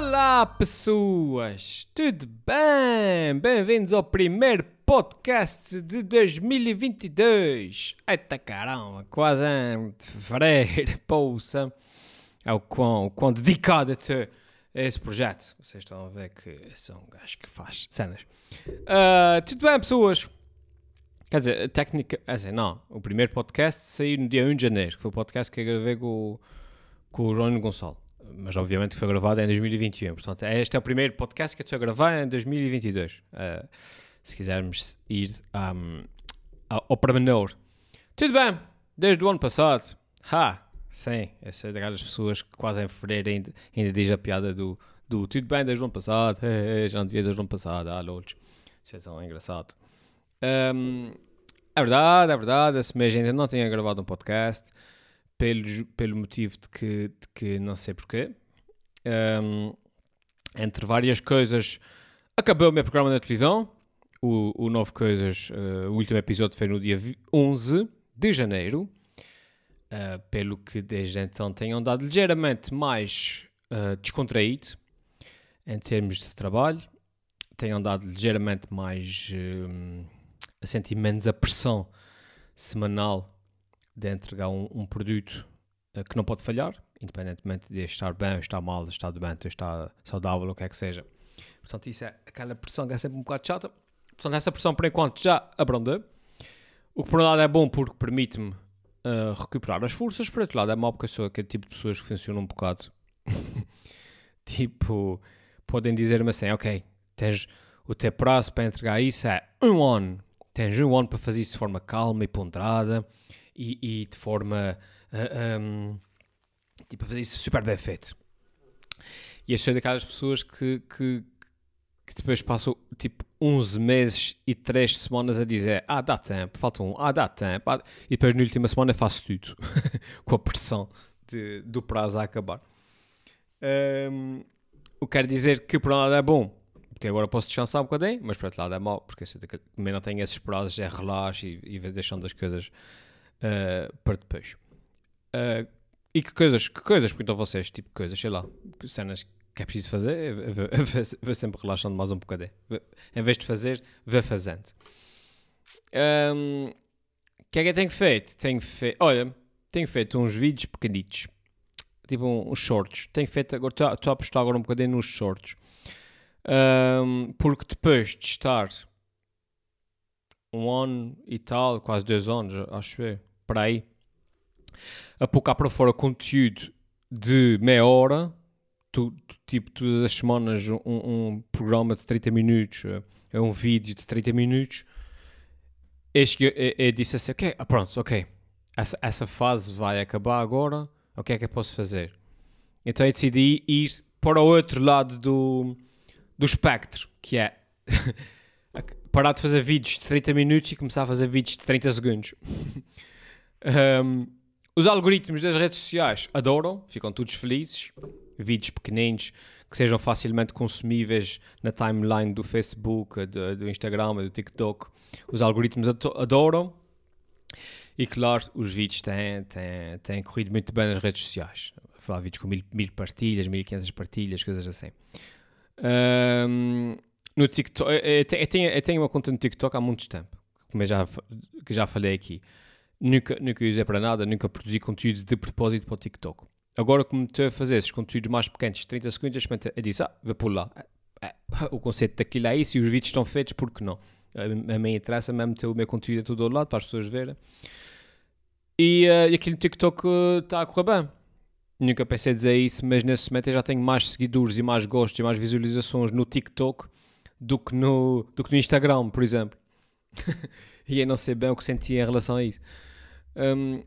Olá, pessoas! Tudo bem? Bem-vindos ao primeiro podcast de 2022. Eita caramba, quase em fevereiro, poça. É o quão, o quão dedicado a esse projeto. Vocês estão a ver que sou um gajo que faz cenas. Uh, tudo bem, pessoas? Quer dizer, a técnica. Assim, não. O primeiro podcast saiu no dia 1 de janeiro, que foi o podcast que eu gravei com, com o João Gonçalo mas obviamente foi gravado em 2021. Portanto, este é o primeiro podcast que eu estou a gravar em 2022. Uh, eh, se quisermos ir um, ao pormenor. Tudo bem, desde o ano passado. Ha! Sim, eu sou daquelas pessoas que quase em fevereiro ainda, ainda diz a piada do, do tudo bem desde o ano passado. já não devia desde o ano passado. Ah, loucos. Isso é tão engraçado. Um, é verdade, é verdade. Esse mês ainda não tinha gravado um podcast pelo, pelo motivo de que, de que não sei porquê. Um, entre várias coisas, acabou o meu programa na televisão. O, o Novo Coisas, uh, o último episódio foi no dia 11 de janeiro. Uh, pelo que desde então tenho andado ligeiramente mais uh, descontraído em termos de trabalho. Tenho andado ligeiramente mais a sentir menos a pressão semanal de entregar um, um produto uh, que não pode falhar, independentemente de estar bem, estar mal, estar doente, estar saudável, o que é que seja. Portanto, isso é aquela pressão que é sempre um bocado chata. Portanto, essa pressão por enquanto já abrandou. O que por um lado é bom porque permite-me uh, recuperar as forças, por outro lado é mau porque eu sou aquele tipo de pessoas que funcionam um bocado. tipo, podem dizer-me assim, ok, tens o teu prazo para entregar isso é um ano. Tens um ano para fazer isso de forma calma e ponderada e, e de forma uh, ah, um, tipo a fazer isso super bem feito. E eu sou daquelas pessoas que, que, que depois passam tipo 11 meses e 3 semanas a dizer ah, dá tempo, falta um, ah, dá tempo, ah, e depois na última semana faço tudo com a pressão de, do prazo a acabar. Um, o que quer dizer que por um lado é bom, porque agora posso descansar um bocadinho, mas por outro lado é mau, porque eu também não tenho esses prazos, é relaxo e, e deixando as coisas uh, para depois. Uh, e que coisas, que coisas perguntam vocês? Tipo coisas, sei lá, cenas que é preciso fazer, vou sempre relaxando mais um bocadinho. Em vez de fazer, vou fazendo. Um, o que é que eu tenho feito? Tenho feito, olha, tenho feito uns vídeos pequenitos, tipo uns shorts. Tenho feito, agora estou a apostar agora um bocadinho nos shorts. Um, porque depois de estar um ano e tal, quase dois anos, acho eu, para aí, a pôr cá para fora conteúdo de meia hora, tu, tu, tipo todas as semanas um, um, programa de 30 minutos, é um vídeo de 30 minutos, eu, eu, eu disse assim, ok, ah, pronto, ok, essa, essa fase vai acabar agora, o que é que eu posso fazer? Então eu decidi ir para o outro lado do, do espectro, que é parar de fazer vídeos de 30 minutos e começar a fazer vídeos de 30 segundos. Um, os algoritmos das redes sociais adoram, ficam todos felizes. Vídeos pequeninos que sejam facilmente consumíveis na timeline do Facebook, do, do Instagram, do TikTok. Os algoritmos adoram. E claro, os vídeos têm, têm, têm corrido muito bem nas redes sociais. Falar vídeos com mil, mil partilhas, 1500 partilhas, coisas assim. Um, no TikTok, eu tenho, eu tenho uma conta no TikTok há muito tempo, como eu já, que já falei aqui nunca, nunca usei para nada, nunca produzi conteúdo de propósito para o TikTok. Agora, como estou a fazer esses conteúdos mais pequenos, 30 segundos, eu disse, ah, vou por lá. É, é, o conceito daquilo é isso e os vídeos estão feitos, porque não? A, a mim interessa mesmo ter o meu conteúdo todo ao lado para as pessoas verem. E, uh, e aquilo no TikTok está uh, a correr bem. Nunca pensei dizer isso, mas nesse momento eu já tenho mais seguidores e mais gostos e mais visualizações no TikTok do que no, do que no Instagram, por exemplo. e eu não sei bem o que senti em relação a isso. Um,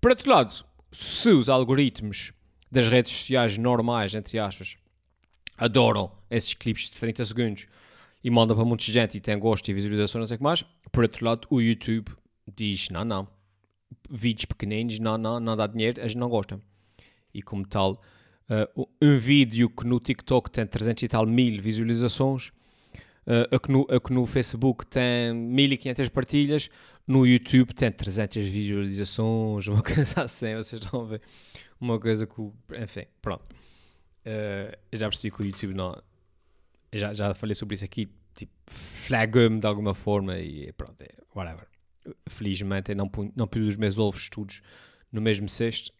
por outro lado, se os algoritmos das redes sociais normais, entre aspas, adoram esses clipes de 30 segundos e mandam para muita gente e tem gosto e visualização, não sei o que mais, por outro lado, o YouTube diz: não, não, vídeos pequeninos, não, não, não dá dinheiro, a gente não gosta. E como tal, uh, um vídeo que no TikTok tem 300 e tal mil visualizações, a, que no, a que no Facebook tem 1500 partilhas, no YouTube tem 300 visualizações, uma coisa assim, vocês estão a ver uma coisa que, enfim, pronto. uh, já percebi que o YouTube não. Já, já falei sobre isso aqui, tipo, flagou-me de alguma forma e pronto, é, whatever. Felizmente eu não, ponho, não os meus ovos todos no mesmo cesto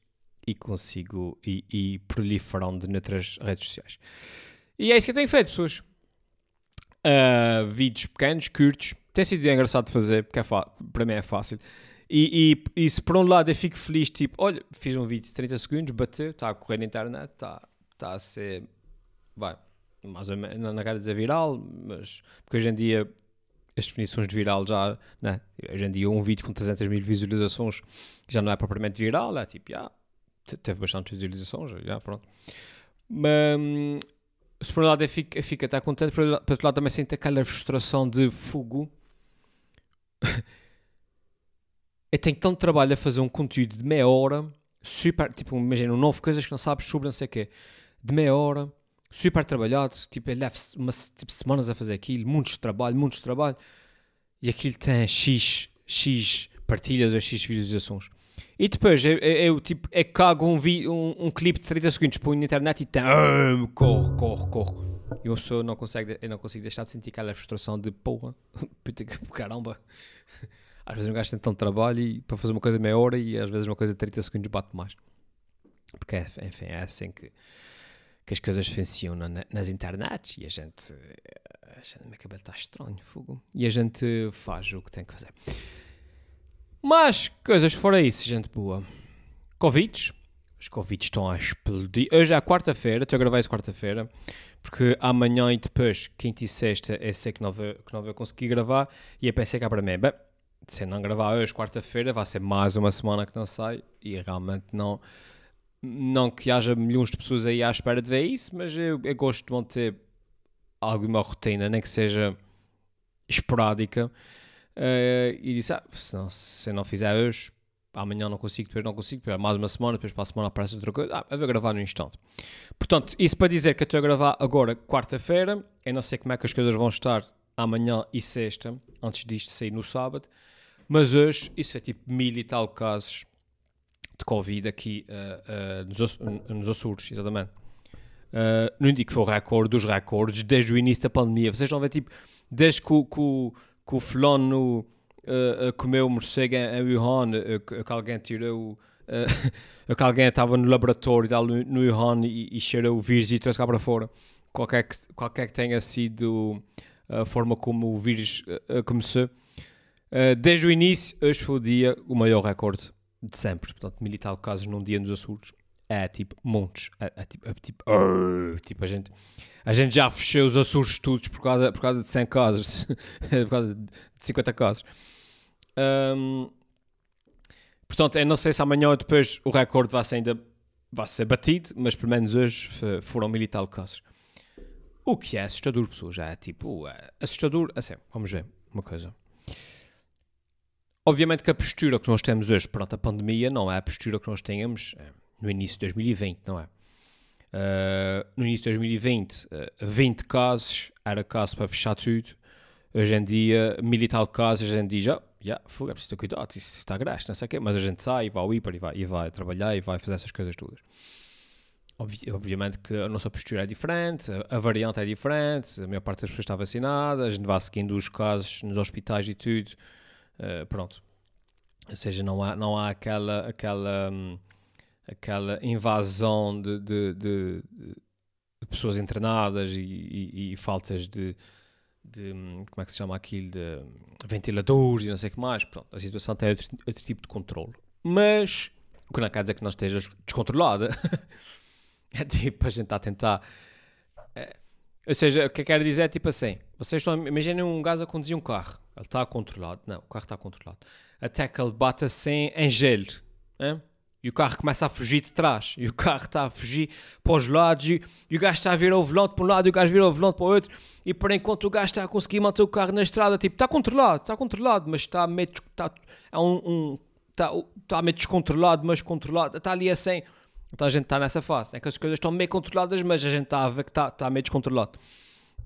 e consigo e, e proliferam de noutras redes sociais. E é isso que eu tenho feito, pessoas. Uh, vídeos pequenos, curtos. Tem sido engraçado de fazer, porque é para mim é fácil. E, e, e, se por um lado eu fico feliz, tipo, olha, fiz um vídeo de 30 segundos, bateu, está a correr na internet, está tá a ser, vai, mais ou menos, não quero dizer viral, mas, porque hoje em dia as definições de viral já, né, hoje em dia um vídeo com 300 mil visualizações já não é propriamente viral, é tipo, já, teve bastante visualizações, já, pronto. Mas, se por um lado eu fico, eu fico até contente, por outro lado também sinto aquela frustração de fogo eu tenho tanto trabalho a fazer um conteúdo de meia hora, super, tipo, imagina, nove coisas que não sabes sobre não sei o quê, de meia hora, super trabalhado, tipo, ele leva umas tipo, semanas a fazer aquilo, muitos trabalho, muitos trabalho, e aquilo tem X, X partilhas ou X visualizações. E depois eu, eu, tipo, eu cago um, vi, um, um clipe de 30 segundos, põe na internet e tem, ah, corre, corre, corre. E uma pessoa não consegue, eu não consigo deixar de sentir aquela frustração de porra, puta que caramba às vezes um gajo tem tanto trabalho e, para fazer uma coisa meia hora e às vezes uma coisa de 30 segundos bate mais. Porque, é, enfim, é assim que, que as coisas funcionam na, nas internets e a gente, a gente. Meu cabelo está estranho, fogo. E a gente faz o que tem que fazer. Mas, coisas fora isso, gente boa. Convites. Os convites estão a explodir. Hoje é quarta-feira, estou a gravar isso quarta-feira, porque amanhã e depois, quinta e sexta, eu sei que não vou, que não vou conseguir gravar e eu pensei cá para mim, bem, se não gravar hoje, quarta-feira, vai ser mais uma semana que não sai e realmente não. Não que haja milhões de pessoas aí à espera de ver isso, mas eu, eu gosto de manter alguma rotina, nem que seja esporádica. Uh, e disse: ah, se, não, se não fizer hoje, amanhã não consigo, depois não consigo, depois mais uma semana, depois para a semana aparece outra coisa. Ah, eu vou gravar no instante. Portanto, isso para dizer que eu estou a gravar agora, quarta-feira. Eu não sei como é que as coisas vão estar amanhã e sexta, antes disto sair no sábado. Mas hoje, isso é tipo mil e tal casos de Covid aqui uh, uh, nos, nos Açores, exatamente. Não digo que foi o recorde dos recordes desde o início da pandemia. Vocês a ver, tipo, desde que, que, que o fulano uh, comeu morcego em Wuhan, que alguém tirou, que alguém estava no laboratório no, no Wuhan e, e cheirou o vírus e trouxe cá para fora. Qualquer que, qualquer que tenha sido a forma como o vírus começou Uh, desde o início, hoje foi o dia, o maior recorde de sempre. Portanto, mil tal casos num dia nos Açores. É tipo montes. É, é tipo, é, tipo, tipo, a, gente, a gente já fechou os Açores todos por causa, por causa de 100 casos, por causa de 50 casos. Um, portanto, eu não sei se amanhã ou depois o recorde vai ser ainda vai ser batido, mas pelo menos hoje foram mil e tal casos. O que é assustador, pessoas. Já é tipo, é assustador. Assim, vamos ver uma coisa. Obviamente que a postura que nós temos hoje perante a pandemia não é a postura que nós tínhamos eh, no início de 2020, não é? Uh, no início de 2020, uh, 20 casos, era caso para fechar tudo. Hoje em dia, mil e tal casos, a gente diz, já, já, é preciso ter cuidado, isso está grave, não sei o quê, mas a gente sai, vai ao hiper e vai, e vai trabalhar e vai fazer essas coisas todas. Obvi obviamente que a nossa postura é diferente, a, variante é diferente, a maior parte das pessoas está vacinada, a gente vai seguindo os casos nos hospitais e tudo, Uh, pronto. Ou seja, não há, não há aquela, aquela, um, aquela invasão de, de, de, de, pessoas internadas e, e, e faltas de, como é que se chama aquilo, de ventiladores e não sei o que mais. Pronto, a situação tem outro, outro tipo de controle. Mas, o que não quer dizer que não esteja descontrolada. é tipo, a gente está a tentar... É, ou seja, o que eu quero dizer é tipo assim, vocês estão, imaginem um gajo a conduzir um carro ele está controlado. Não, o carro está controlado. Até que ele bate assim em gelo. Hein? E o carro começa a fugir de trás. E o carro está a fugir para os lados. E, e o gajo está a virar o volante para um lado e o gajo vira o volante para o outro. E por enquanto o gajo está a conseguir manter o carro na estrada. Tipo, está controlado, está controlado, mas está meio, está, é um, um, está, está meio descontrolado, mas controlado. Está ali assim. Então a gente está nessa fase. É que as coisas estão meio controladas, mas a gente está a ver que está, está meio descontrolado.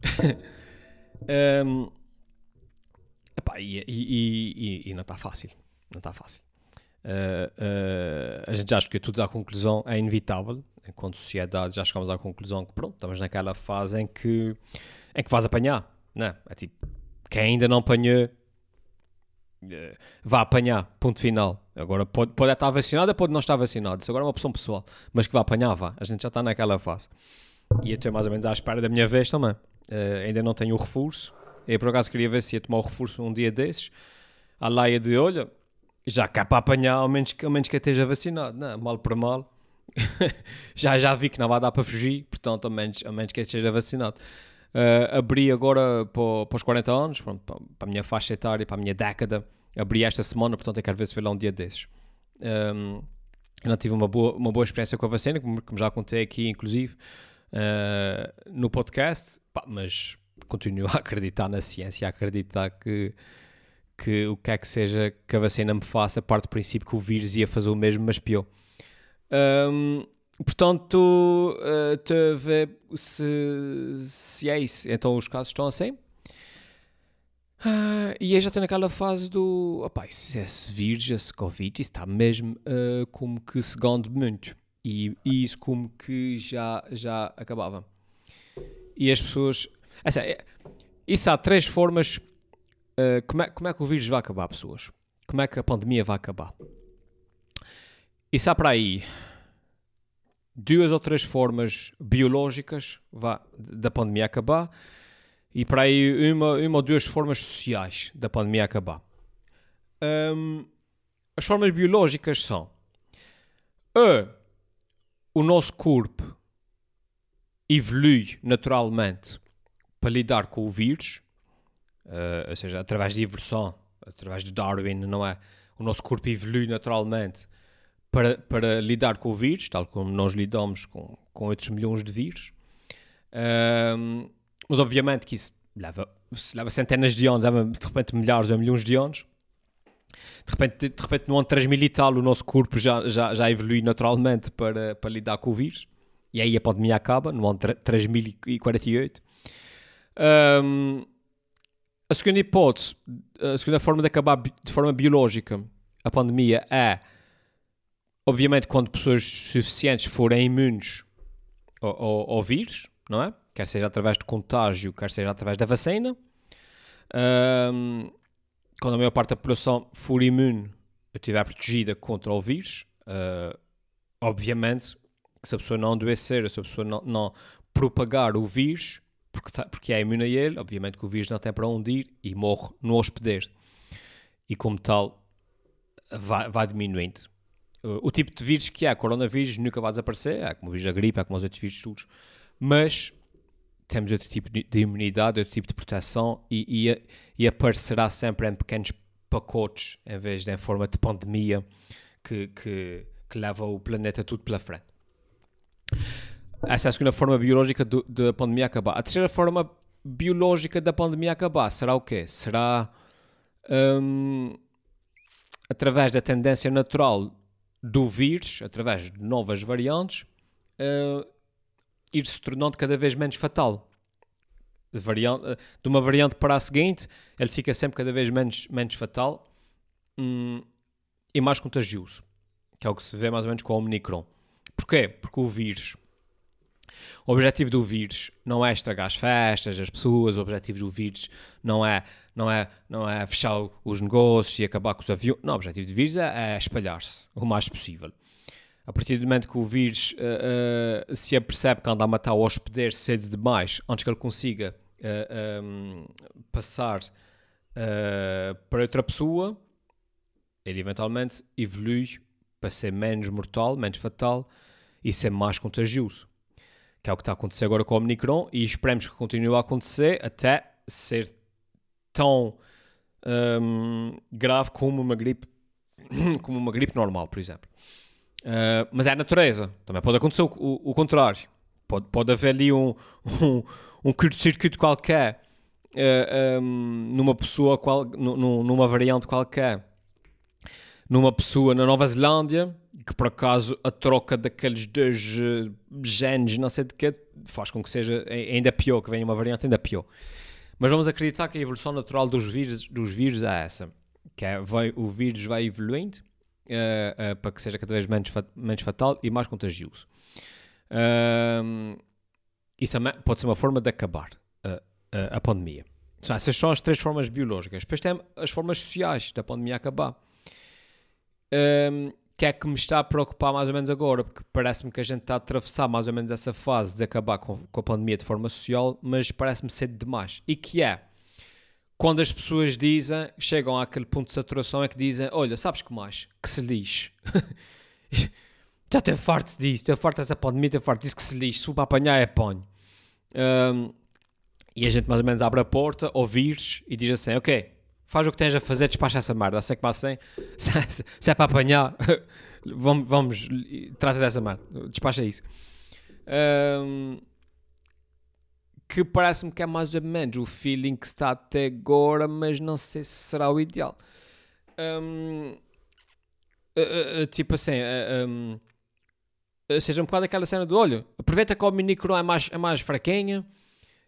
um, Epá, e, e, e, e, não está fácil. Não está fácil. Uh, uh, a gente já chegou todos à conclusão, é inevitável. enquanto sociedade, já chegamos à conclusão que pronto, estamos naquela fase em que, em que vais apanhar, né? É tipo, quem ainda não apanhou, eh, vá apanhar, ponto final. Agora pode, pode estar vacinado, pode não estar vacinado, isso agora é uma opção pessoal, mas que vá apanhar, vá. A gente já está naquela fase. E eu estou mais ou menos à espera da minha vez também. Uh, ainda não tenho o reforço. Eu por acaso queria ver se ia tomar o reforço um dia desses. A laia de olha, já cá para apanhar, ao menos, ao menos que esteja vacinado. Não, mal para mal. já, já vi que não vai dar para fugir, portanto, ao menos, ao menos que esteja vacinado. Uh, abri agora para, para os 40 anos, para, para a minha faixa etária, para a minha década. Abri esta semana, portanto, eu quero ver se foi lá um dia desses. Um, não tive uma boa, uma boa experiência com a vacina, como, como já contei aqui, inclusive, uh, no podcast, pá, mas continuo a acreditar na ciência, a acreditar que, que o que é que seja que a vacina me faça, parte do princípio que o vírus ia fazer o mesmo, mas pior. Um, portanto, uh, a ver se, se é isso. Então os casos estão assim. Uh, e eu já estou naquela fase do. Opa, esse, vírus, esse Covid, isso está mesmo uh, como que segundo muito. E, e, isso como que já, já acabava. E as pessoas. É, isso há três formas. Uh, como, é, como é que o vírus vai acabar, pessoas? Como é que a pandemia vai acabar? Isso há para aí duas ou três formas biológicas vá, da pandemia acabar e para aí uma, uma ou duas formas sociais da pandemia acabar. Um, as formas biológicas são a, o nosso corpo evolui naturalmente para lidar com o vírus, uh, ou seja, através de evolução, através de Darwin, não é? O nosso corpo evolui naturalmente para, para lidar com o vírus, tal como nós lidamos com, com outros milhões de vírus. Mas obviamente que isso leva, leva centenas de anos, leva de repente milhares ou milhões de anos. De repente, de repente no ano 3000 e tal, o nosso corpo já, já, já evolui naturalmente para, para lidar com o vírus. E aí a pandemia acaba, no ano 3048. Um, a segunda hipótese, a segunda forma de acabar de forma biológica a pandemia é Obviamente, quando pessoas suficientes forem imunes ao, ao, ao, vírus, não é? Quer seja através de contágio, quer seja através da vacina. Um, quando a maior parte da população for imune, estiver protegida contra o vírus, uh, obviamente que se a pessoa não adoecer, se a pessoa não, não propagar o vírus, porque, tá, porque é imune a ele, obviamente que o vírus não tem para onde ir e morre no hospedeiro. E como tal, vai, vai diminuindo o tipo de vírus que há, coronavírus, nunca vai desaparecer, há como o vírus da gripe, há como os outros vírus todos, mas temos outro tipo de imunidade, outro tipo de proteção e, e, e aparecerá sempre em pequenos pacotes em vez de em forma de pandemia que, que, que leva o planeta tudo pela frente. Essa é a segunda forma biológica da pandemia acabar. A terceira forma biológica da pandemia acabar será o quê? Será um, através da tendência natural do vírus, através de novas variantes, uh, ir se tornando cada vez menos fatal. De, variante, de, uma variante para a seguinte, ele fica sempre cada vez menos, menos fatal um, e mais contagioso, que é o que se vê mais ou menos com o Omicron. Porquê? Porque o vírus o objetivo do vírus não é estragar as festas, as pessoas, o objetivo do vírus não é, não é, não é fechar os negócios e acabar com os aviões. Não, o objetivo do vírus é, é espalhar-se o mais possível. A partir do momento que o vírus uh, uh, se apercebe que anda a matar o hospedeiro cedo demais, antes que ele consiga uh, eh, um, passar para outra pessoa, ele eventualmente evolui para ser menos mortal, menos fatal e ser mais contagioso que é o que está a acontecer agora com o Omicron, e esperemos que continue a acontecer até ser tão um, grave como uma gripe como uma gripe normal, por exemplo. Uh, mas é a natureza. Também pode acontecer o, o, o contrário. Pode, pode haver ali um, um, um curto-circuito qualquer uh, um, numa pessoa, qual, numa variante qualquer, numa pessoa na Nova Zelândia que por acaso a troca daqueles dois uh, genes, não sei de que, faz com que seja ainda pior, que venha uma variante ainda pior. Mas vamos acreditar que a evolução natural dos vírus, dos vírus é essa, que é, vai, o vírus vai evoluindo uh, uh, para que seja cada vez menos, menos fatal e mais contagioso. Isso também pode ser uma forma de acabar a pandemia. Essas são as três formas biológicas. Depois tem as formas sociais da pandemia acabar. Um, que é que me está a preocupar mais ou menos agora, porque parece-me que a gente está a atravessar mais ou menos essa fase de acabar com, com a pandemia de forma social, mas parece-me cedo demais. E que é quando as pessoas dizem, chegam àquele ponto de saturação, é que dizem: Olha, sabes que mais? Que se lixe. Já estou farto disso, estou farto dessa pandemia, estou farto disso que se lixe. Se for para apanhar, é apanho. Um, e a gente mais ou menos abre a porta, ouvires e diz assim: Ok, faz o que tens a fazer, despacha essa merda. Sei que vai assim, se, se é para apanhar, vamos, vamos, trata dessa merda, despacha isso. Um, que parece-me que é mais ou menos o feeling que está até agora, mas não sei se será o ideal. Um, tipo assim, um, seja um bocado aquela cena do olho, aproveita que o Minicron é mais, é mais fraquinha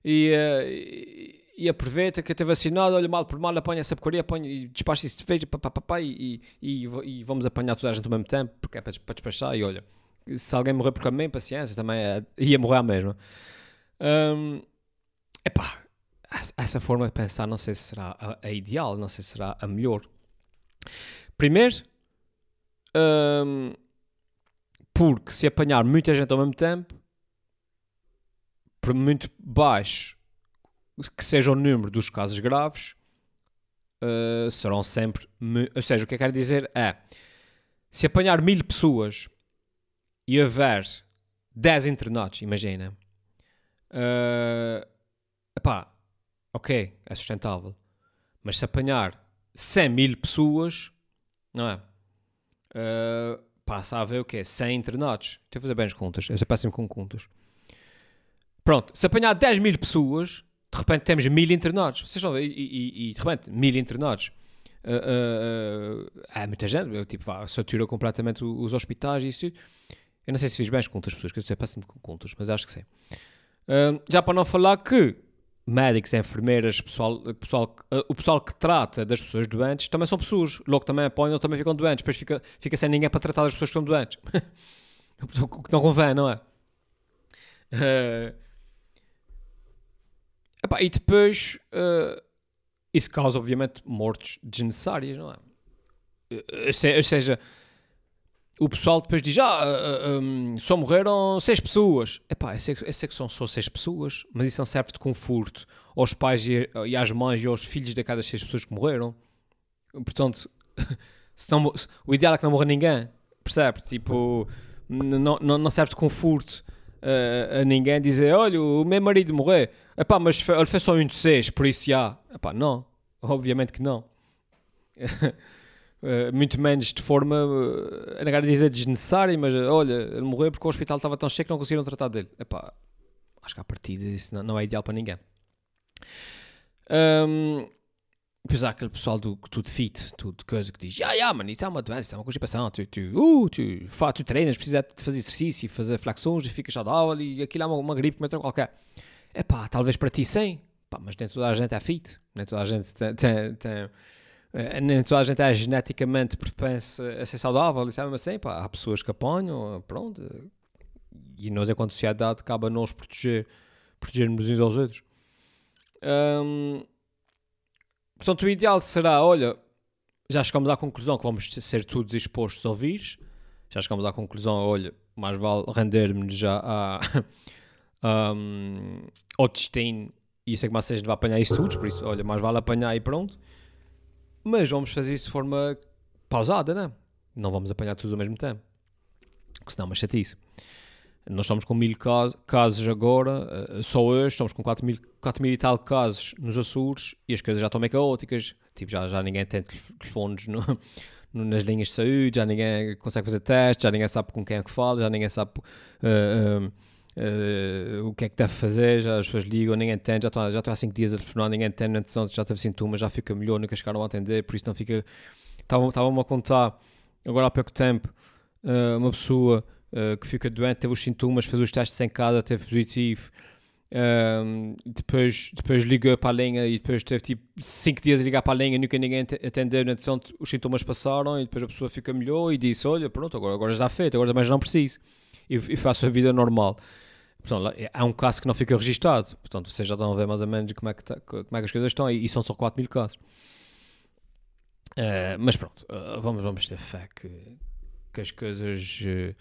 e, e, aproveita que eu estou vacinado, olha mal por mal, apanha essa porcaria, apanha e despacha isso de feijão, e, e, e, vamos apanhar toda a gente ao mesmo tempo, porque é para, para despachar e olha, se alguém morrer por caminho, paciência, também é, ia morrer a mesma. Um, epá, essa forma de pensar não sei se será a, a ideal, não sei se será a melhor. Primeiro, um, porque se apanhar muita gente ao mesmo tempo, por muito baixo que seja o número dos casos graves, uh, serão sempre. Ou seja, o que eu quero dizer é: se apanhar mil pessoas e houver 10 internados, imagina, uh, ok, é sustentável. Mas se apanhar 100 mil pessoas, não é? Uh, passa a haver o quê? 100 internados. Estou a fazer bem as contas. Eu sou péssimo com contas. Pronto, se apanhar 10 mil pessoas, de repente temos mil internados. Vocês estão a ver? E, e, e de repente, mil internados. Uh, uh, uh, há muita gente, eu, tipo, satura completamente os hospitais e isso. Eu não sei se fiz bem as contas, pessoas, que eu sou péssimo com contas, mas acho que sim. já para não falar que médicos, enfermeiras, pessoal, pessoal, o pessoal que trata das pessoas doentes também são pessoas. Logo também apanham, também ficam doentes. Depois fica, fica sem ninguém para tratar das pessoas que estão doentes. o que não convém, não é? Uh, epá, e depois uh, isso causa, obviamente, mortes desnecessárias, não é? Ou seja, o pessoal depois diz: Ah, uh, um, só morreram seis pessoas. Epá, eu sei, eu sei que são só seis pessoas, mas isso não serve de conforto aos pais e, e às mães e aos filhos de cada seis pessoas que morreram. Portanto, não, o ideal é que não morra ninguém, percebe? Tipo, não, não, não serve de conforto a ninguém dizer: Olha, o meu marido morreu. Epá, mas ele fez só um de seis, por isso já. Epá, não, obviamente que não. Uh, muito menos de forma, uh, a negar dizer desnecessária, mas olha, ele morreu porque o hospital estava tão cheio que não conseguiram tratar dele. Epá, acho que a partida isso não, não é ideal para ninguém. Um, depois há aquele pessoal do tudo fit, tudo coisa que diz: Ah, yeah, mano, isso é uma doença, isso é uma constipação. Tu, tu, uh, tu, tu, tu treinas, precisas de fazer exercício, fazer flexões e ficas saudável e aquilo é uma, uma gripe, uma qualquer. É pá, talvez para ti sim, pá, mas nem toda a gente é fit, nem toda a gente tem, tem, tem eh, nem toda a gente é geneticamente propensa a ser saudável, e sabe assim, pá, há pessoas que apanham, pronto, e nós, enquanto sociedade, cabe a nós proteger, protegermos uns aos outros. Hum, portanto, o ideal será, olha, já chegamos à conclusão que vamos ser todos expostos ao vírus, já chegamos à conclusão, olha, mais vale render-nos já a, um, ao destino e sei que mais a gente vai apanhar isso tudo, por isso, olha, mais vale apanhar e pronto. Mas vamos fazer isso de forma pausada, não é? Não vamos apanhar tudo ao mesmo tempo. Porque senão é uma chatice. Nós estamos com mil casos agora, eh, só hoje, estamos com 4 mil, 4 mil e tal casos nos Açores e as coisas já estão meio caóticas. Tipo, já, já ninguém tem telefones no, no, nas linhas de saúde, já ninguém consegue fazer testes, já ninguém sabe com quem é que fala, já ninguém sabe. Uh, uh, Uh, o que é que deve fazer, já as pessoas ligam, ninguém entende, já estou, já estou há 5 dias a telefonar, ninguém entende, então já teve sintomas, já fica melhor, nunca chegaram a atender, por isso não fica. Estavam-me a contar, agora há pouco tempo, uma pessoa uh, que fica doente, teve os sintomas, fez os testes em casa, teve positivo, depois, depois ligou para a linha e depois teve tipo 5 dias a ligar para a linha, nunca ninguém atendeu, então os sintomas passaram e depois a pessoa fica melhor e disse: Olha, pronto, agora, agora já feito, agora já não preciso. e, e faço a vida normal. Portanto, há um caso que não fica registado. Portanto, vocês já estão a ver mais ou menos como é que, tá, como é que as coisas estão e, e são só 4 mil casos. Uh, mas pronto, uh, vamos, vamos ter fé que, que as coisas uh,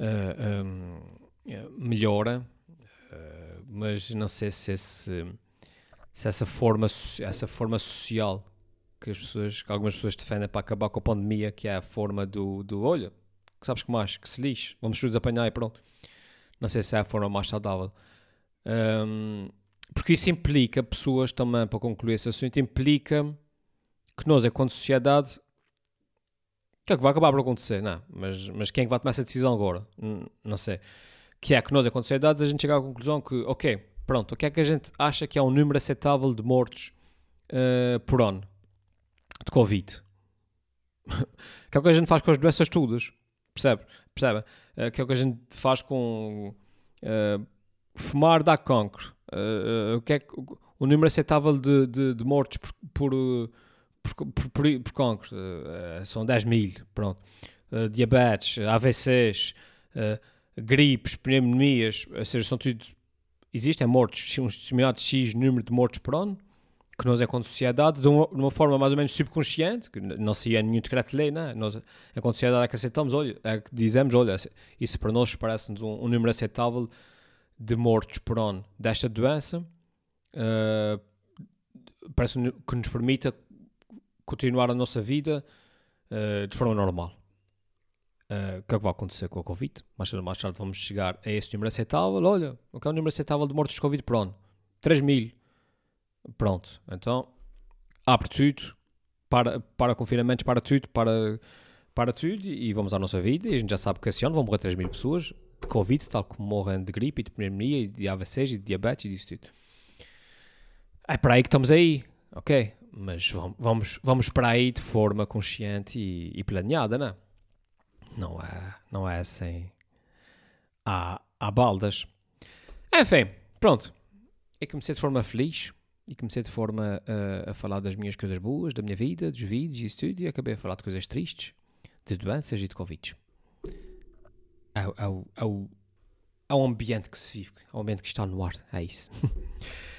um, melhoram, mas não sei se, esse, se essa, forma, essa forma social que, as pessoas, que algumas pessoas defendem para acabar com a pandemia, que é a forma do, do que sabes que mais, que se lixe, vamos todos apanhar e pronto. Não sei se é a forma mais saudável. Um, porque isso implica, pessoas também, para concluir esse assunto, implica que nós, enquanto sociedade, que é que vai acabar por acontecer, não, mas, mas quem é que vai tomar essa decisão agora? Não sei. Que é que nós, enquanto sociedade, a gente chega à conclusão que, ok, pronto, o que é que a gente acha que é um número aceitável de mortos uh, por ano de Covid? que é o que a gente faz com as doenças todas, percebe? Percebe? Uh, que é o que a gente faz com uh, fumar dá cancro. O que é que, o número aceitável de, de, de mortos por, por por, por, por, por cancro, uh, são 10 mil, pronto. Uh, diabetes, AVCs, gripes, pneumonias, ou seja, são tudo. Existem mortos, um determinado X número de mortos por ano, que nós, enquanto sociedade, de uma, de uma forma mais ou menos subconsciente, que não se é nenhum decreto-lei, né? nós, enquanto sociedade, é que aceitamos, olha, é que dizemos, olha, isso para nós parece-nos um, um, número aceitável de mortos por ano desta doença, uh, parece que nos permita continuar a nossa vida uh, de forma normal. Uh, o que é que vai acontecer com a Covid? Mais tarde, mais tarde vamos chegar a esse número aceitável. Olha, o que é o número aceitável de mortes de Covid por ano? 3 mil. Pronto. Então, abre tudo, para, para confinamentos, para tudo, para, para tudo e vamos à nossa vida. E a gente já sabe que esse ano vão morrer 3 mil pessoas de Covid, tal como morrem de gripe e de pneumonia e de AVCs e de diabetes e disso tudo. É para aí que estamos aí, ok? mas vamos, vamos para aí de forma consciente e, e planeada, não é? Não é, não é assim há, há baldas. Enfim, pronto. Eu comecei de forma feliz e comecei de forma uh, a falar das minhas coisas boas, da minha vida, dos vídeos e tudo, e acabei a falar de coisas tristes, de doenças e de Covid. Ao, ao, ao, ao ambiente que se vive, ao ambiente que está no ar, é isso.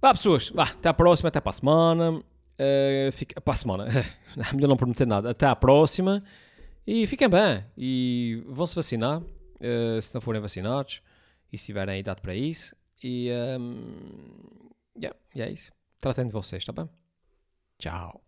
Vá, pessoas, vá, até à próxima, até para a semana. Uh, fica, para a semana, melhor não prometer nada. Até à próxima e fiquem bem. E vão se vacinar uh, se não forem vacinados e se tiverem idade para isso. E, um, yeah, e é isso. Tratem de vocês, tá bem? Tchau.